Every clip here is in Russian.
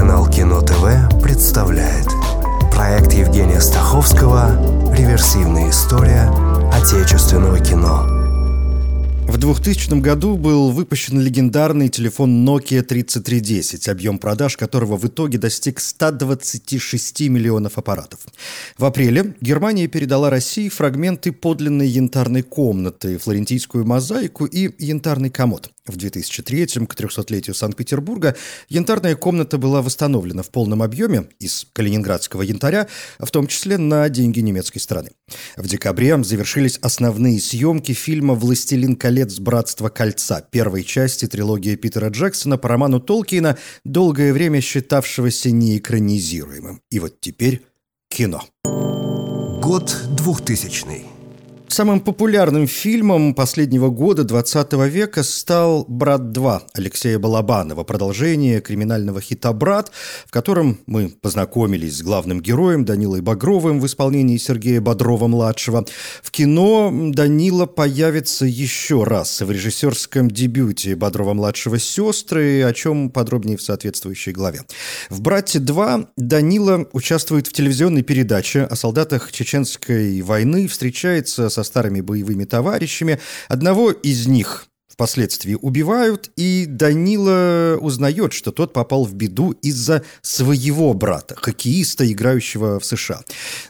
Телеканал Кино ТВ представляет Проект Евгения Стаховского «Реверсивная история отечественного кино» В 2000 году был выпущен легендарный телефон Nokia 3310, объем продаж которого в итоге достиг 126 миллионов аппаратов. В апреле Германия передала России фрагменты подлинной янтарной комнаты, флорентийскую мозаику и янтарный комод. В 2003 к 300-летию Санкт-Петербурга янтарная комната была восстановлена в полном объеме из калининградского янтаря, в том числе на деньги немецкой страны. В декабре завершились основные съемки фильма «Властелин колец. Братство кольца», первой части трилогии Питера Джексона по роману Толкиена, долгое время считавшегося неэкранизируемым. И вот теперь кино. Год 2000 Самым популярным фильмом последнего года 20 века стал «Брат 2» Алексея Балабанова, продолжение криминального хита «Брат», в котором мы познакомились с главным героем Данилой Багровым в исполнении Сергея Бодрова-младшего. В кино Данила появится еще раз в режиссерском дебюте Бодрова-младшего «Сестры», о чем подробнее в соответствующей главе. В «Брате 2» Данила участвует в телевизионной передаче о солдатах Чеченской войны, встречается со со старыми боевыми товарищами. Одного из них впоследствии убивают, и Данила узнает, что тот попал в беду из-за своего брата, хоккеиста, играющего в США.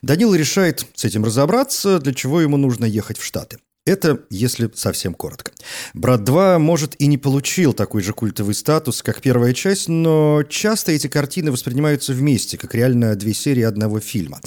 Данила решает с этим разобраться, для чего ему нужно ехать в Штаты. Это если совсем коротко. «Брат 2», может, и не получил такой же культовый статус, как первая часть, но часто эти картины воспринимаются вместе, как реально две серии одного фильма.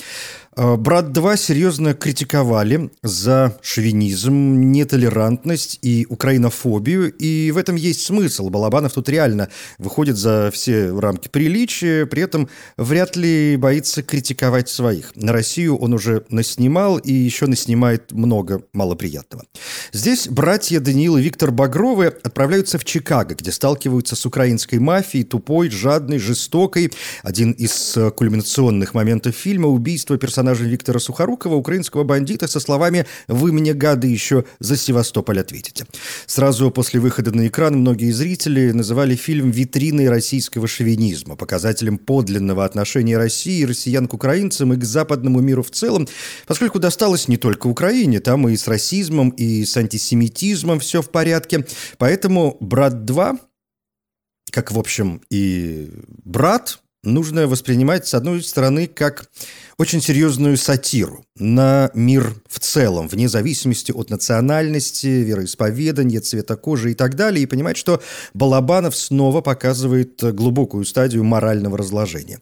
Э, «Брат 2» серьезно критиковали за шовинизм, нетолерантность и украинофобию, и в этом есть смысл. Балабанов тут реально выходит за все рамки приличия, при этом вряд ли боится критиковать своих. На Россию он уже наснимал и еще наснимает много малоприятного. Здесь братья Даниил и Виктор Багровы отправляются в Чикаго, где сталкиваются с украинской мафией, тупой, жадной, жестокой. Один из э, кульминационных моментов фильма – убийство персонажа персонажа Виктора Сухорукова, украинского бандита, со словами «Вы мне, гады, еще за Севастополь ответите». Сразу после выхода на экран многие зрители называли фильм витриной российского шовинизма, показателем подлинного отношения России россиян к украинцам и к западному миру в целом, поскольку досталось не только Украине, там и с расизмом, и с антисемитизмом все в порядке. Поэтому «Брат 2» как, в общем, и «Брат», нужно воспринимать, с одной стороны, как очень серьезную сатиру на мир в целом, вне зависимости от национальности, вероисповедания, цвета кожи и так далее, и понимать, что Балабанов снова показывает глубокую стадию морального разложения.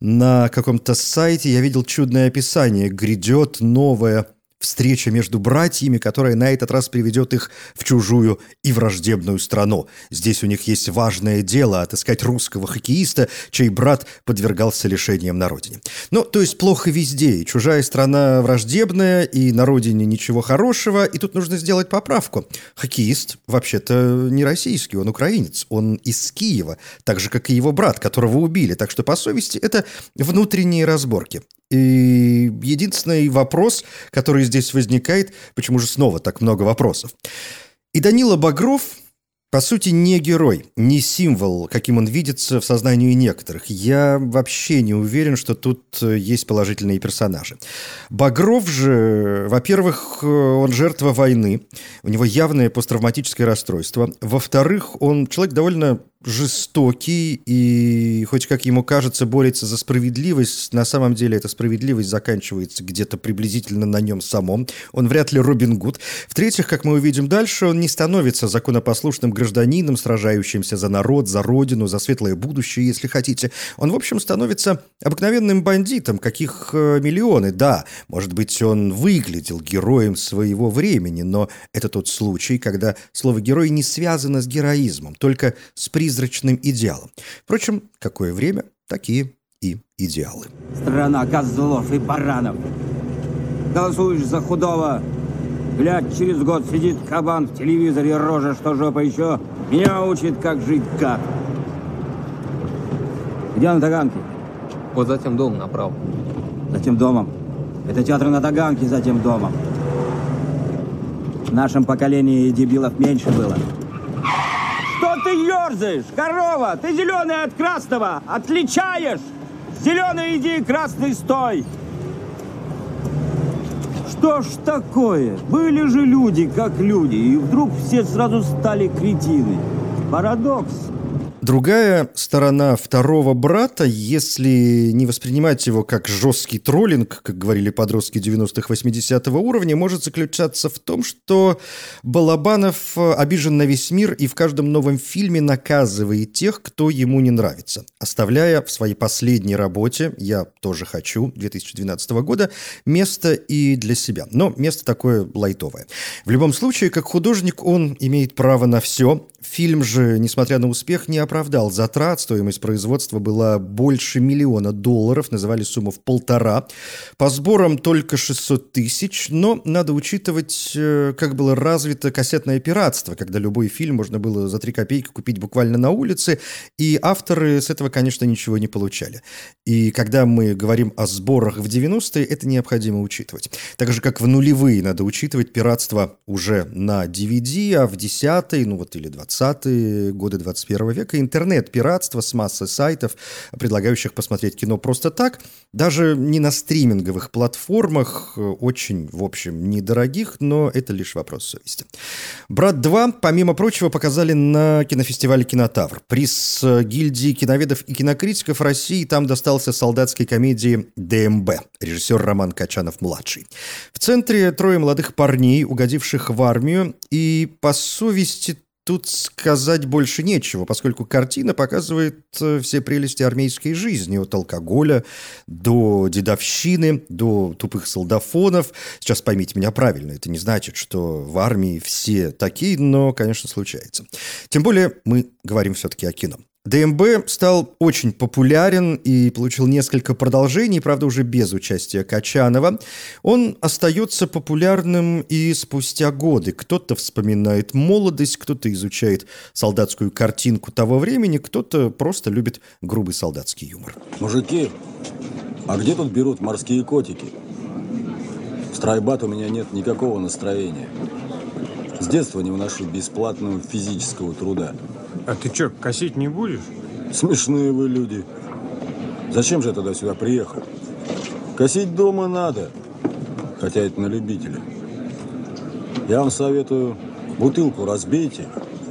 На каком-то сайте я видел чудное описание «Грядет новая встреча между братьями, которая на этот раз приведет их в чужую и враждебную страну. Здесь у них есть важное дело – отыскать русского хоккеиста, чей брат подвергался лишениям на родине. Ну, то есть плохо везде. И чужая страна враждебная, и на родине ничего хорошего, и тут нужно сделать поправку. Хоккеист вообще-то не российский, он украинец, он из Киева, так же, как и его брат, которого убили. Так что, по совести, это внутренние разборки. И единственный вопрос, который здесь возникает, почему же снова так много вопросов. И Данила Багров, по сути, не герой, не символ, каким он видится в сознании некоторых. Я вообще не уверен, что тут есть положительные персонажи. Багров же, во-первых, он жертва войны, у него явное посттравматическое расстройство. Во-вторых, он человек довольно жестокий и, хоть как ему кажется, борется за справедливость, на самом деле эта справедливость заканчивается где-то приблизительно на нем самом. Он вряд ли Робин Гуд. В-третьих, как мы увидим дальше, он не становится законопослушным гражданином, сражающимся за народ, за родину, за светлое будущее, если хотите. Он, в общем, становится обыкновенным бандитом, каких э, миллионы. Да, может быть, он выглядел героем своего времени, но это тот случай, когда слово «герой» не связано с героизмом, только с призрачным идеалом. Впрочем, какое время, такие и идеалы. Страна козлов и баранов. Голосуешь за худого, Глядь, через год сидит кабан в телевизоре, рожа, что жопа еще. Меня учит, как жить как. Где на Таганке? Вот за тем домом направо. За тем домом. Это театр на Таганке за тем домом. В нашем поколении дебилов меньше было. Что ты ерзаешь, корова? Ты зеленый от красного отличаешь? Зеленый иди, красный стой. Что ж такое? Были же люди, как люди, и вдруг все сразу стали кретины. Парадокс. Другая сторона второго брата, если не воспринимать его как жесткий троллинг, как говорили подростки 90-х, 80-го уровня, может заключаться в том, что Балабанов обижен на весь мир и в каждом новом фильме наказывает тех, кто ему не нравится, оставляя в своей последней работе «Я тоже хочу» 2012 года место и для себя. Но место такое лайтовое. В любом случае, как художник он имеет право на все, Фильм же, несмотря на успех, не оправдал затрат. Стоимость производства была больше миллиона долларов, называли сумму в полтора. По сборам только 600 тысяч, но надо учитывать, э, как было развито кассетное пиратство, когда любой фильм можно было за 3 копейки купить буквально на улице, и авторы с этого, конечно, ничего не получали. И когда мы говорим о сборах в 90-е, это необходимо учитывать. Так же, как в нулевые надо учитывать пиратство уже на DVD, а в 10-е, ну вот или 20 20-е годы 21 века интернет-пиратство с массой сайтов, предлагающих посмотреть кино просто так, даже не на стриминговых платформах, очень, в общем, недорогих, но это лишь вопрос совести. «Брат 2», помимо прочего, показали на кинофестивале «Кинотавр». Приз гильдии киноведов и кинокритиков России там достался солдатской комедии «ДМБ», режиссер Роман Качанов-младший. В центре трое молодых парней, угодивших в армию, и по совести Тут сказать больше нечего, поскольку картина показывает э, все прелести армейской жизни, от алкоголя до дедовщины, до тупых солдафонов. Сейчас поймите меня правильно, это не значит, что в армии все такие, но, конечно, случается. Тем более мы говорим все-таки о кино. ДМБ стал очень популярен и получил несколько продолжений, правда, уже без участия Качанова. Он остается популярным и спустя годы. Кто-то вспоминает молодость, кто-то изучает солдатскую картинку того времени, кто-то просто любит грубый солдатский юмор. Мужики, а где тут берут морские котики? Страйбат у меня нет никакого настроения. С детства не выношу бесплатного физического труда. А ты что, косить не будешь? Смешные вы люди. Зачем же я тогда сюда приехал? Косить дома надо, хотя это на любителя. Я вам советую, бутылку разбейте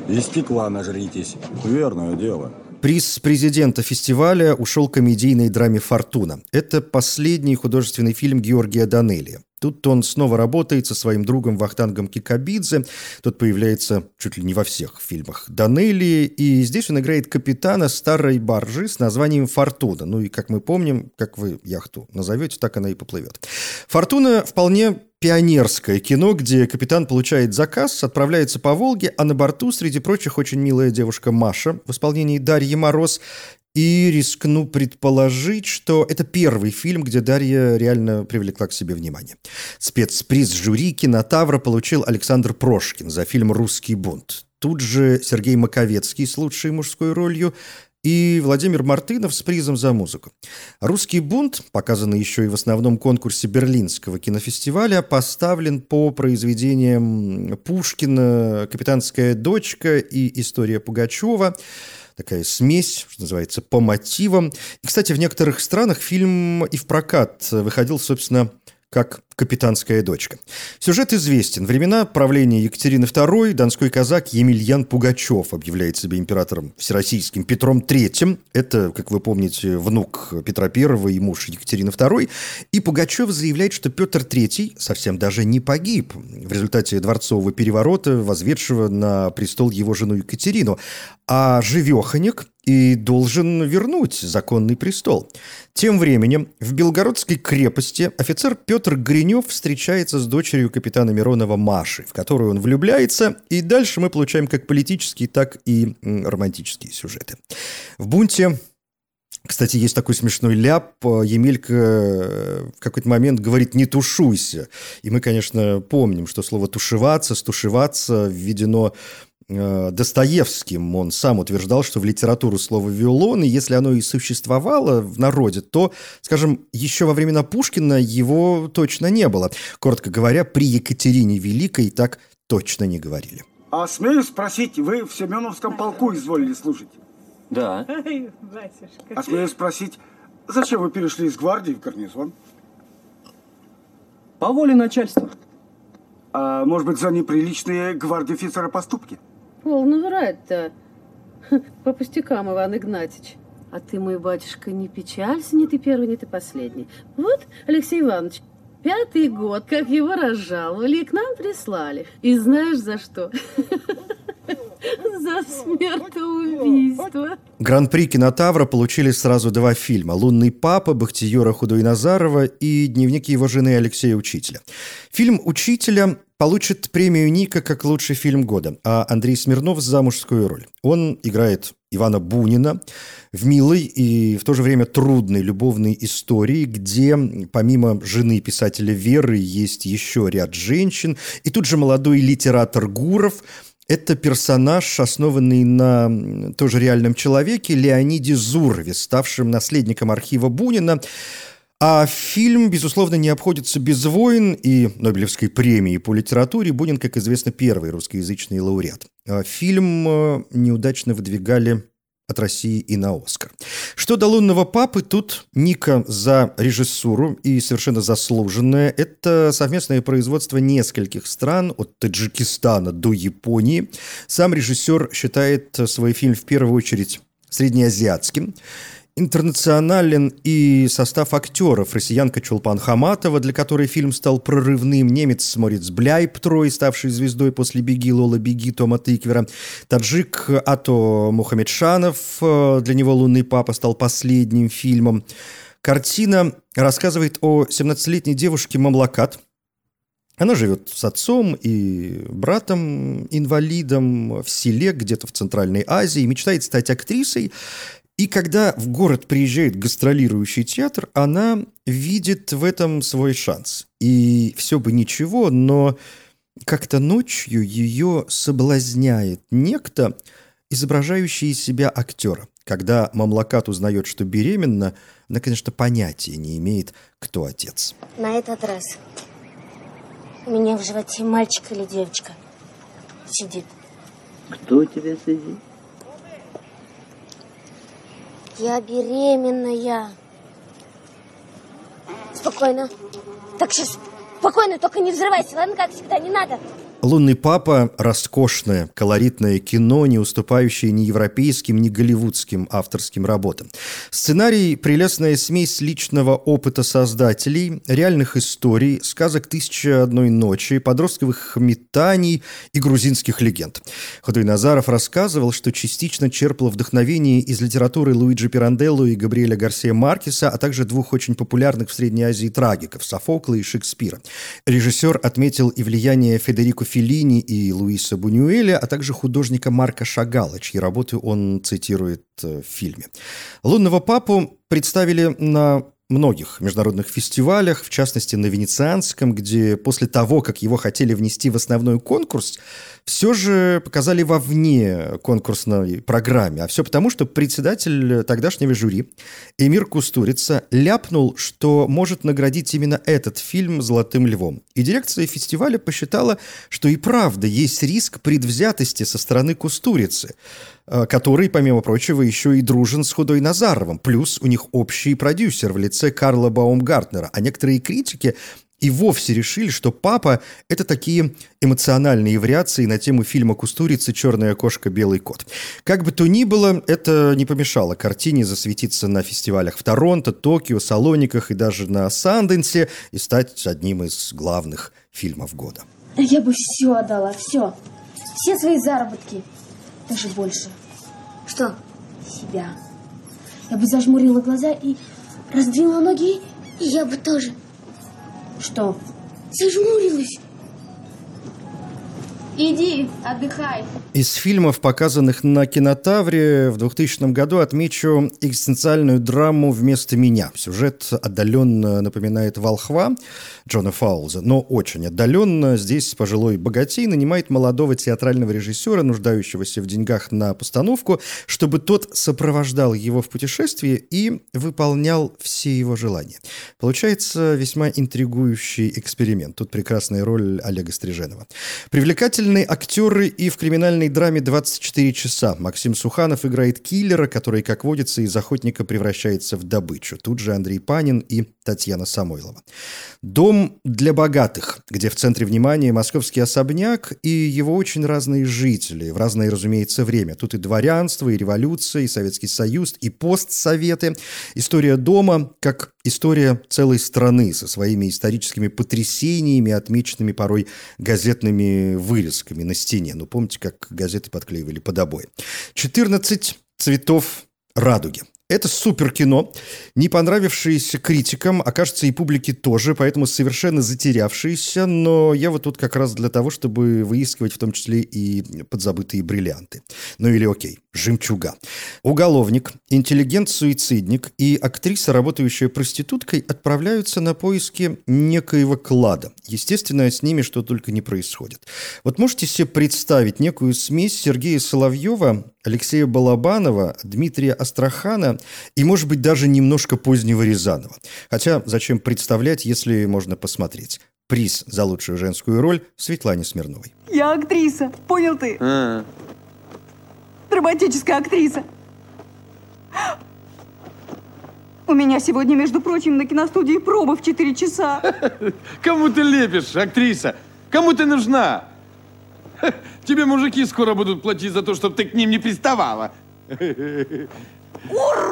и стекла нажритесь. Верное дело. Приз президента фестиваля ушел комедийной драме «Фортуна». Это последний художественный фильм Георгия Данелия. Тут он снова работает со своим другом Вахтангом Кикабидзе. Тот появляется чуть ли не во всех фильмах Данелии. И здесь он играет капитана старой баржи с названием «Фортуна». Ну и, как мы помним, как вы яхту назовете, так она и поплывет. «Фортуна» вполне пионерское кино, где капитан получает заказ, отправляется по Волге, а на борту, среди прочих, очень милая девушка Маша в исполнении Дарьи Мороз и рискну предположить, что это первый фильм, где Дарья реально привлекла к себе внимание. Спецприз жюри кинотавра получил Александр Прошкин за фильм «Русский бунт». Тут же Сергей Маковецкий с лучшей мужской ролью и Владимир Мартынов с призом за музыку. «Русский бунт», показанный еще и в основном конкурсе Берлинского кинофестиваля, поставлен по произведениям Пушкина «Капитанская дочка» и «История Пугачева» такая смесь, что называется, по мотивам. И, кстати, в некоторых странах фильм и в прокат выходил, собственно, как «Капитанская дочка». Сюжет известен. Времена правления Екатерины II донской казак Емельян Пугачев объявляет себя императором всероссийским Петром III. Это, как вы помните, внук Петра I и муж Екатерины II. И Пугачев заявляет, что Петр III совсем даже не погиб в результате дворцового переворота, возведшего на престол его жену Екатерину, а живеханик и должен вернуть законный престол. Тем временем в Белгородской крепости офицер Петр Гринев встречается с дочерью капитана Миронова Маши, в которую он влюбляется, и дальше мы получаем как политические, так и романтические сюжеты. В «Бунте» Кстати, есть такой смешной ляп. Емелька э, в какой-то момент говорит «не тушуйся». И мы, конечно, помним, что слово «тушеваться», «стушеваться» введено Э, Достоевским. Он сам утверждал, что в литературу слово «виолон», и если оно и существовало в народе, то, скажем, еще во времена Пушкина его точно не было. Коротко говоря, при Екатерине Великой так точно не говорили. А смею спросить, вы в Семеновском полку изволили служить? Да. А смею спросить, зачем вы перешли из гвардии в гарнизон? По воле начальства. А может быть, за неприличные гвардии офицера поступки? Полно врать-то. По пустякам, Иван Игнатьич. А ты, мой батюшка, не печалься, не ты первый, не ты последний. Вот, Алексей Иванович, пятый год, как его разжаловали и к нам прислали. И знаешь за что? За смертоубийство. Гран-при кинотавра получили сразу два фильма «Лунный папа» Бахтиера Худойназарова и «Дневник его жены Алексея Учителя». Фильм «Учителя» получит премию Ника как лучший фильм года, а Андрей Смирнов за мужскую роль. Он играет Ивана Бунина в милой и в то же время трудной любовной истории, где помимо жены писателя Веры есть еще ряд женщин, и тут же молодой литератор Гуров – это персонаж, основанный на тоже реальном человеке Леониде Зурове, ставшем наследником архива Бунина. А фильм, безусловно, не обходится без войн и Нобелевской премии по литературе. Бунин, как известно, первый русскоязычный лауреат. А фильм э, неудачно выдвигали от России и на Оскар. Что до «Лунного папы», тут Ника за режиссуру и совершенно заслуженное. Это совместное производство нескольких стран, от Таджикистана до Японии. Сам режиссер считает свой фильм в первую очередь среднеазиатским интернационален и состав актеров. Россиянка Чулпан Хаматова, для которой фильм стал прорывным. Немец Мориц Бляйп, трой, ставший звездой после «Беги, Лола, беги» Тома Тыквера. Таджик Ато Мухаммедшанов, для него «Лунный папа» стал последним фильмом. Картина рассказывает о 17-летней девушке Мамлакат, она живет с отцом и братом-инвалидом в селе где-то в Центральной Азии, мечтает стать актрисой и когда в город приезжает гастролирующий театр, она видит в этом свой шанс. И все бы ничего, но как-то ночью ее соблазняет некто, изображающий из себя актера. Когда Мамлакат узнает, что беременна, она, конечно, понятия не имеет, кто отец. На этот раз у меня в животе мальчик или девочка сидит. Кто у тебя сидит? Я беременная. Спокойно. Так, сейчас спокойно, только не взрывайся, ладно, как всегда, не надо. «Лунный папа» – роскошное, колоритное кино, не уступающее ни европейским, ни голливудским авторским работам. Сценарий – прелестная смесь личного опыта создателей, реальных историй, сказок «Тысяча одной ночи», подростковых метаний и грузинских легенд. Худой Назаров рассказывал, что частично черпал вдохновение из литературы Луиджи Пиранделло и Габриэля Гарсия Маркеса, а также двух очень популярных в Средней Азии трагиков – Софокла и Шекспира. Режиссер отметил и влияние Федерико Феллини и Луиса Бунюэля, а также художника Марка Шагала, чьи работы он цитирует э, в фильме. «Лунного папу» представили на многих международных фестивалях, в частности на Венецианском, где после того, как его хотели внести в основной конкурс, все же показали вовне конкурсной программе. А все потому, что председатель тогдашнего жюри Эмир Кустурица ляпнул, что может наградить именно этот фильм «Золотым львом». И дирекция фестиваля посчитала, что и правда есть риск предвзятости со стороны Кустурицы, который, помимо прочего, еще и дружен с Худой Назаровым. Плюс у них общий продюсер в лице Карла Баумгартнера. А некоторые критики и вовсе решили, что «Папа» — это такие эмоциональные вариации на тему фильма Кустурицы «Черная кошка, белый кот». Как бы то ни было, это не помешало картине засветиться на фестивалях в Торонто, Токио, Салониках и даже на Санденсе и стать одним из главных фильмов года. Я бы все отдала, все. Все свои заработки. Даже больше. Что? Себя. Я бы зажмурила глаза и раздвинула ноги. И я бы тоже. Что? Зажмурилась. Иди, отдыхай. Из фильмов, показанных на кинотавре в 2000 году, отмечу экзистенциальную драму «Вместо меня». Сюжет отдаленно напоминает «Волхва» Джона Фаулза, но очень отдаленно. Здесь пожилой богатей нанимает молодого театрального режиссера, нуждающегося в деньгах на постановку, чтобы тот сопровождал его в путешествии и выполнял все его желания. Получается весьма интригующий эксперимент. Тут прекрасная роль Олега Стриженова. Привлекательный Замечательные актеры и в криминальной драме «24 часа». Максим Суханов играет киллера, который, как водится, из охотника превращается в добычу. Тут же Андрей Панин и Татьяна Самойлова. «Дом для богатых», где в центре внимания московский особняк и его очень разные жители, в разное, разумеется, время. Тут и дворянство, и революция, и Советский Союз, и постсоветы. История дома как история целой страны со своими историческими потрясениями, отмеченными порой газетными вырезками на стене. Ну, помните, как газеты подклеивали под обои. 14 цветов радуги. Это супер кино, не понравившееся критикам, а кажется и публике тоже, поэтому совершенно затерявшееся, но я вот тут как раз для того, чтобы выискивать в том числе и подзабытые бриллианты. Ну или окей, жемчуга. Уголовник, интеллигент-суицидник и актриса, работающая проституткой, отправляются на поиски некоего клада. Естественно, с ними что только не происходит. Вот можете себе представить некую смесь Сергея Соловьева, Алексея Балабанова, Дмитрия Астрахана и, может быть, даже немножко позднего Рязанова. Хотя зачем представлять, если можно посмотреть. Приз за лучшую женскую роль Светлане Смирновой. Я актриса, понял ты? А. Драматическая актриса. У меня сегодня, между прочим, на киностудии проба в 4 часа. Кому ты лепишь, актриса? Кому ты нужна? Тебе мужики скоро будут платить за то, чтобы ты к ним не приставала.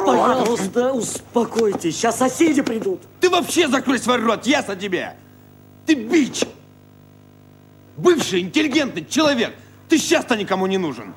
Пожалуйста, успокойтесь, сейчас соседи придут. Ты вообще закрой свой рот, ясно тебе? Ты бич! Бывший интеллигентный человек! Ты сейчас-то никому не нужен.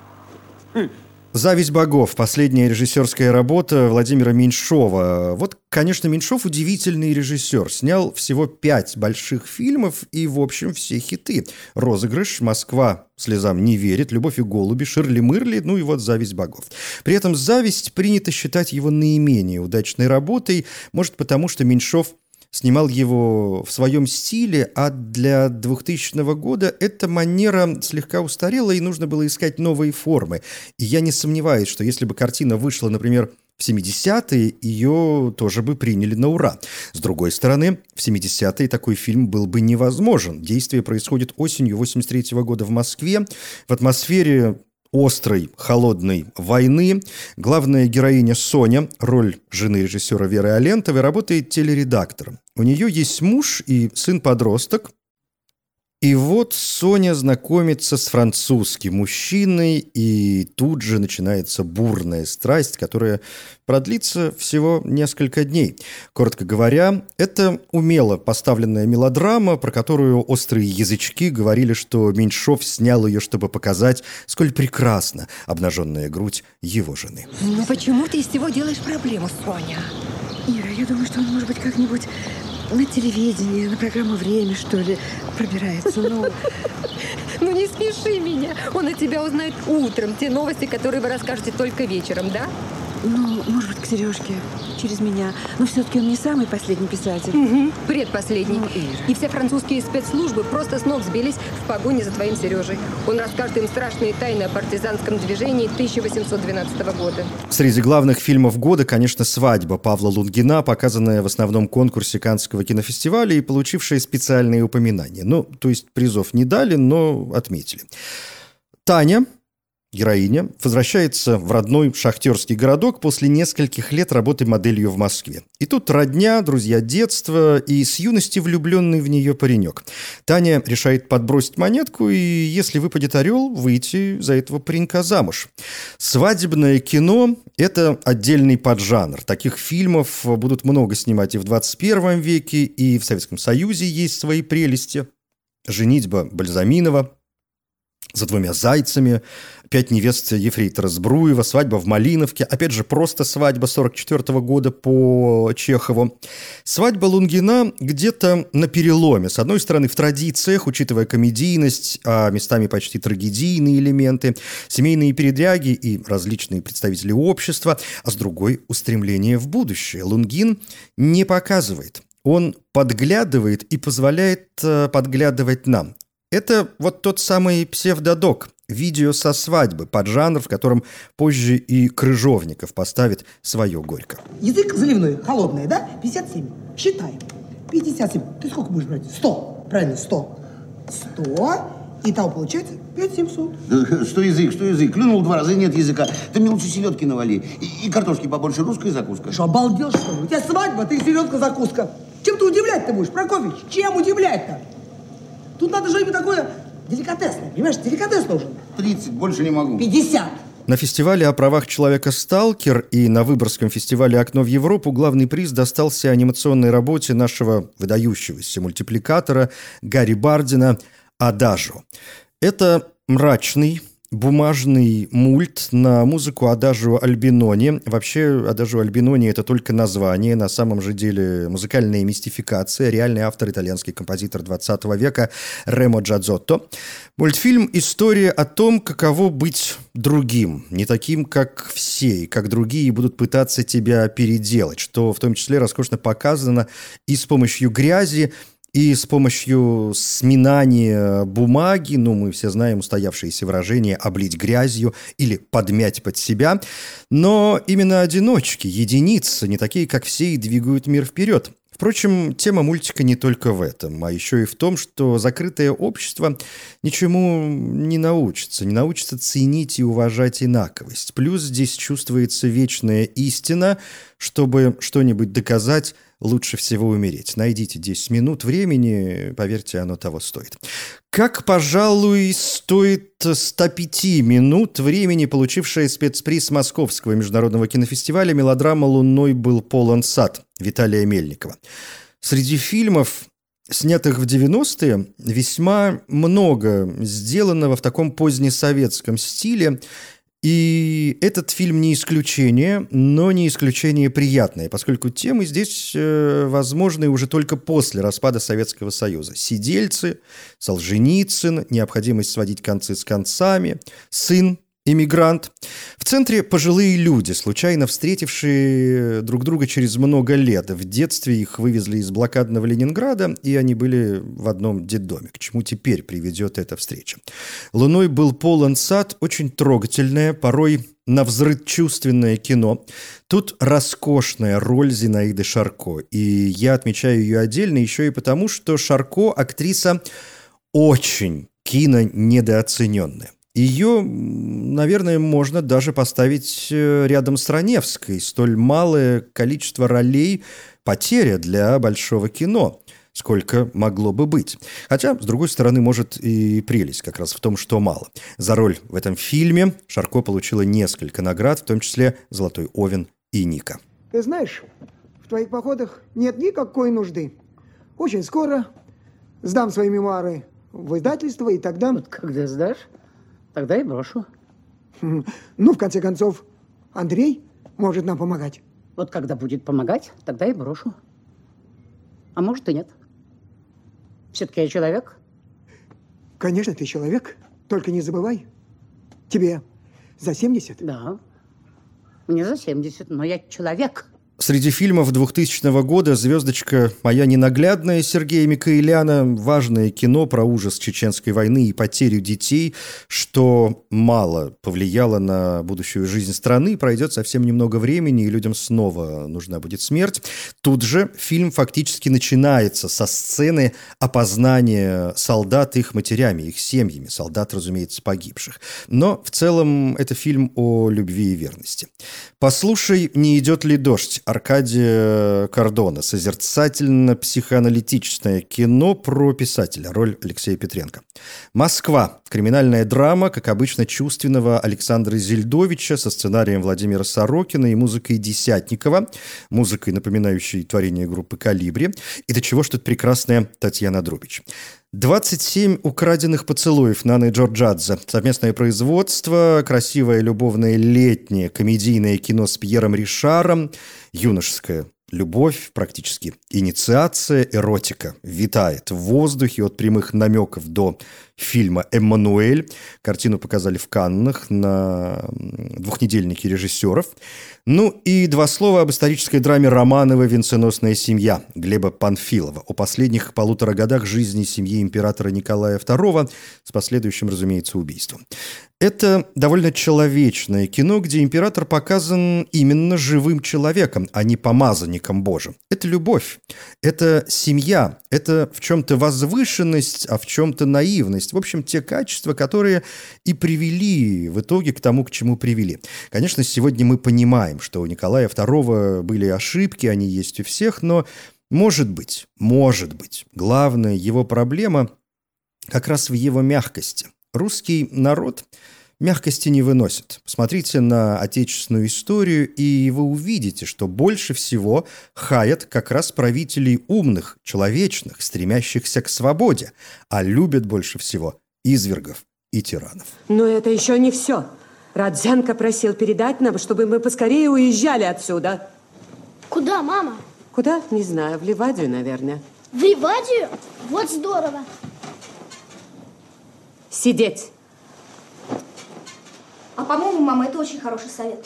«Зависть богов» – последняя режиссерская работа Владимира Меньшова. Вот, конечно, Меньшов удивительный режиссер. Снял всего пять больших фильмов и, в общем, все хиты. «Розыгрыш», «Москва слезам не верит», «Любовь и голуби», «Ширли-мырли», ну и вот «Зависть богов». При этом «Зависть» принято считать его наименее удачной работой, может, потому что Меньшов снимал его в своем стиле, а для 2000 года эта манера слегка устарела, и нужно было искать новые формы. И я не сомневаюсь, что если бы картина вышла, например, в 70-е ее тоже бы приняли на ура. С другой стороны, в 70-е такой фильм был бы невозможен. Действие происходит осенью 83 -го года в Москве. В атмосфере острой, холодной войны. Главная героиня Соня, роль жены режиссера Веры Алентовой, работает телередактором. У нее есть муж и сын-подросток, и вот Соня знакомится с французским мужчиной, и тут же начинается бурная страсть, которая продлится всего несколько дней. Коротко говоря, это умело поставленная мелодрама, про которую острые язычки говорили, что Меньшов снял ее, чтобы показать, сколь прекрасна обнаженная грудь его жены. Ну почему ты из всего делаешь проблему, Соня? Ира, я думаю, что он, может быть, как-нибудь на телевидении, на программу «Время», что ли, пробирается. Ну, ну не смеши меня. Он от тебя узнает утром те новости, которые вы расскажете только вечером, да? Ну, может быть, к Сережке, через меня. Но все-таки он не самый последний писатель. Угу. Предпоследний. Ну, и все французские спецслужбы просто с ног сбились в погоне за твоим Сережей. Он расскажет им страшные тайны о партизанском движении 1812 года. Среди главных фильмов года, конечно, «Свадьба» Павла Лунгина, показанная в основном конкурсе Каннского кинофестиваля и получившая специальные упоминания. Ну, то есть призов не дали, но отметили. Таня героиня возвращается в родной шахтерский городок после нескольких лет работы моделью в Москве. И тут родня, друзья детства и с юности влюбленный в нее паренек. Таня решает подбросить монетку и, если выпадет орел, выйти за этого паренька замуж. Свадебное кино – это отдельный поджанр. Таких фильмов будут много снимать и в 21 веке, и в Советском Союзе есть свои прелести. «Женитьба Бальзаминова», за двумя зайцами, пять невест Ефрейтора Сбруева, свадьба в Малиновке, опять же, просто свадьба 44 -го года по Чехову. Свадьба Лунгина где-то на переломе. С одной стороны, в традициях, учитывая комедийность, а местами почти трагедийные элементы, семейные передряги и различные представители общества, а с другой – устремление в будущее. Лунгин не показывает он подглядывает и позволяет э, подглядывать нам. Это вот тот самый псевдодок, видео со свадьбы, под жанр, в котором позже и Крыжовников поставит свое горько. Язык заливной, холодный, да? 57. Считаем. 57. Ты сколько будешь брать? 100. Правильно, 100. 100. Итого получается 5700. Да, Что язык, что язык. Клюнул два раза, и нет языка. Ты мне лучше селедки навали. И, и картошки побольше, русская закуска. Что, обалдел, что ли? У тебя свадьба, ты селедка, закуска. Чем ты удивлять-то будешь, Прокофьевич? Чем удивлять-то? Тут надо что-нибудь такое деликатесное, понимаешь? Деликатес нужен. 30, больше не могу. 50. На фестивале о правах человека «Сталкер» и на Выборгском фестивале «Окно в Европу» главный приз достался анимационной работе нашего выдающегося мультипликатора Гарри Бардина «Адажо». Это мрачный, бумажный мульт на музыку Адажио Альбинони. Вообще, Адажио Альбинони – это только название, на самом же деле музыкальная мистификация. Реальный автор – итальянский композитор 20 века Ремо Джадзотто. Мультфильм – история о том, каково быть другим, не таким, как все, и как другие будут пытаться тебя переделать, что в том числе роскошно показано и с помощью грязи, и с помощью сминания бумаги, ну, мы все знаем устоявшиеся выражения «облить грязью» или «подмять под себя», но именно одиночки, единицы, не такие, как все, и двигают мир вперед. Впрочем, тема мультика не только в этом, а еще и в том, что закрытое общество ничему не научится, не научится ценить и уважать инаковость. Плюс здесь чувствуется вечная истина, чтобы что-нибудь доказать, лучше всего умереть. Найдите 10 минут времени, поверьте, оно того стоит. Как, пожалуй, стоит 105 минут времени, получившая спецприз Московского международного кинофестиваля мелодрама «Лунной был полон сад» Виталия Мельникова. Среди фильмов, снятых в 90-е, весьма много сделанного в таком позднесоветском стиле – и этот фильм не исключение, но не исключение приятное, поскольку темы здесь э, возможны уже только после распада Советского Союза. Сидельцы, Солженицын, необходимость сводить концы с концами, сын иммигрант. В центре пожилые люди, случайно встретившие друг друга через много лет. В детстве их вывезли из блокадного Ленинграда, и они были в одном детдоме. К чему теперь приведет эта встреча? Луной был полон сад, очень трогательное, порой на взрыв чувственное кино. Тут роскошная роль Зинаиды Шарко. И я отмечаю ее отдельно еще и потому, что Шарко актриса очень кино недооцененная. Ее, наверное, можно даже поставить э, рядом с Раневской. Столь малое количество ролей – потеря для большого кино сколько могло бы быть. Хотя, с другой стороны, может и прелесть как раз в том, что мало. За роль в этом фильме Шарко получила несколько наград, в том числе «Золотой Овен» и «Ника». Ты знаешь, в твоих походах нет никакой нужды. Очень скоро сдам свои мемуары в издательство, и тогда... Вот когда сдашь? Тогда и брошу. Ну, в конце концов, Андрей может нам помогать. Вот когда будет помогать, тогда и брошу. А может и нет. Все-таки я человек. Конечно, ты человек. Только не забывай. Тебе за 70? Да. Мне за 70, но я человек. Среди фильмов 2000 года «Звездочка моя ненаглядная» Сергея Микаэляна, важное кино про ужас чеченской войны и потерю детей, что мало повлияло на будущую жизнь страны, пройдет совсем немного времени, и людям снова нужна будет смерть. Тут же фильм фактически начинается со сцены опознания солдат их матерями, их семьями, солдат, разумеется, погибших. Но в целом это фильм о любви и верности. «Послушай, не идет ли дождь?» Аркадия Кордона. Созерцательно-психоаналитичное кино про писателя. Роль Алексея Петренко. «Москва». Криминальная драма, как обычно, чувственного Александра Зельдовича со сценарием Владимира Сорокина и музыкой Десятникова. Музыкой, напоминающей творение группы «Калибри». И до чего тут прекрасная Татьяна Друбич. 27 украденных поцелуев Наны Джорджадзе. Совместное производство, красивое любовное летнее комедийное кино с Пьером Ришаром, юношеское Любовь, практически инициация, эротика витает в воздухе от прямых намеков до фильма «Эммануэль». Картину показали в Каннах на двухнедельнике режиссеров. Ну и два слова об исторической драме Романова «Венценосная семья» Глеба Панфилова. О последних полутора годах жизни семьи императора Николая II с последующим, разумеется, убийством. Это довольно человечное кино, где император показан именно живым человеком, а не помазанником Божьим. Это любовь, это семья, это в чем-то возвышенность, а в чем-то наивность. В общем, те качества, которые и привели в итоге к тому, к чему привели. Конечно, сегодня мы понимаем, что у Николая II были ошибки, они есть у всех, но может быть, может быть, главная его проблема как раз в его мягкости. Русский народ мягкости не выносит. Посмотрите на отечественную историю, и вы увидите, что больше всего хаят как раз правителей умных, человечных, стремящихся к свободе, а любят больше всего извергов и тиранов. Но это еще не все. Радзянко просил передать нам, чтобы мы поскорее уезжали отсюда. Куда, мама? Куда? Не знаю. В Ливадию, наверное. В Ливадию? Вот здорово. Сидеть. А по-моему, мама, это очень хороший совет.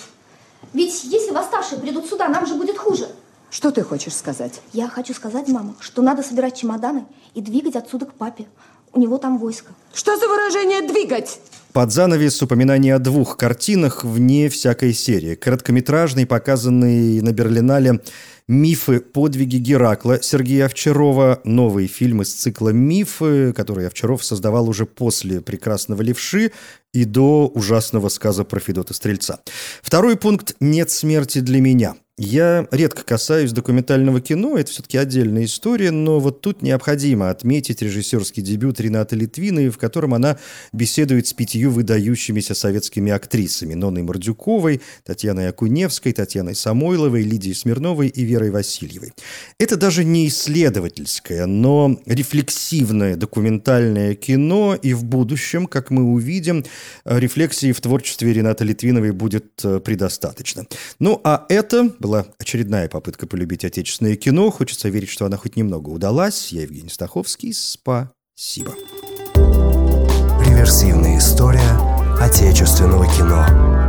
Ведь если восставшие придут сюда, нам же будет хуже. Что ты хочешь сказать? Я хочу сказать, мама, что надо собирать чемоданы и двигать отсюда к папе. У него там войско. Что за выражение «двигать»? Под занавес упоминание о двух картинах вне всякой серии. Короткометражный, показанный на Берлинале «Мифы. Подвиги Геракла» Сергея Овчарова. Новый фильм из цикла «Мифы», который Овчаров создавал уже после «Прекрасного левши» и до ужасного сказа про Федота Стрельца. Второй пункт «Нет смерти для меня». Я редко касаюсь документального кино, это все-таки отдельная история, но вот тут необходимо отметить режиссерский дебют Ренаты Литвиной, в котором она беседует с пятью выдающимися советскими актрисами Ноной Мордюковой, Татьяной Акуневской, Татьяной Самойловой, Лидией Смирновой и Верой Васильевой. Это даже не исследовательское, но рефлексивное документальное кино, и в будущем, как мы увидим, рефлексии в творчестве Ренаты Литвиновой будет э, предостаточно. Ну, а это была очередная попытка полюбить отечественное кино. Хочется верить, что она хоть немного удалась. Я Евгений Стаховский. Спасибо. Реверсивная история отечественного кино.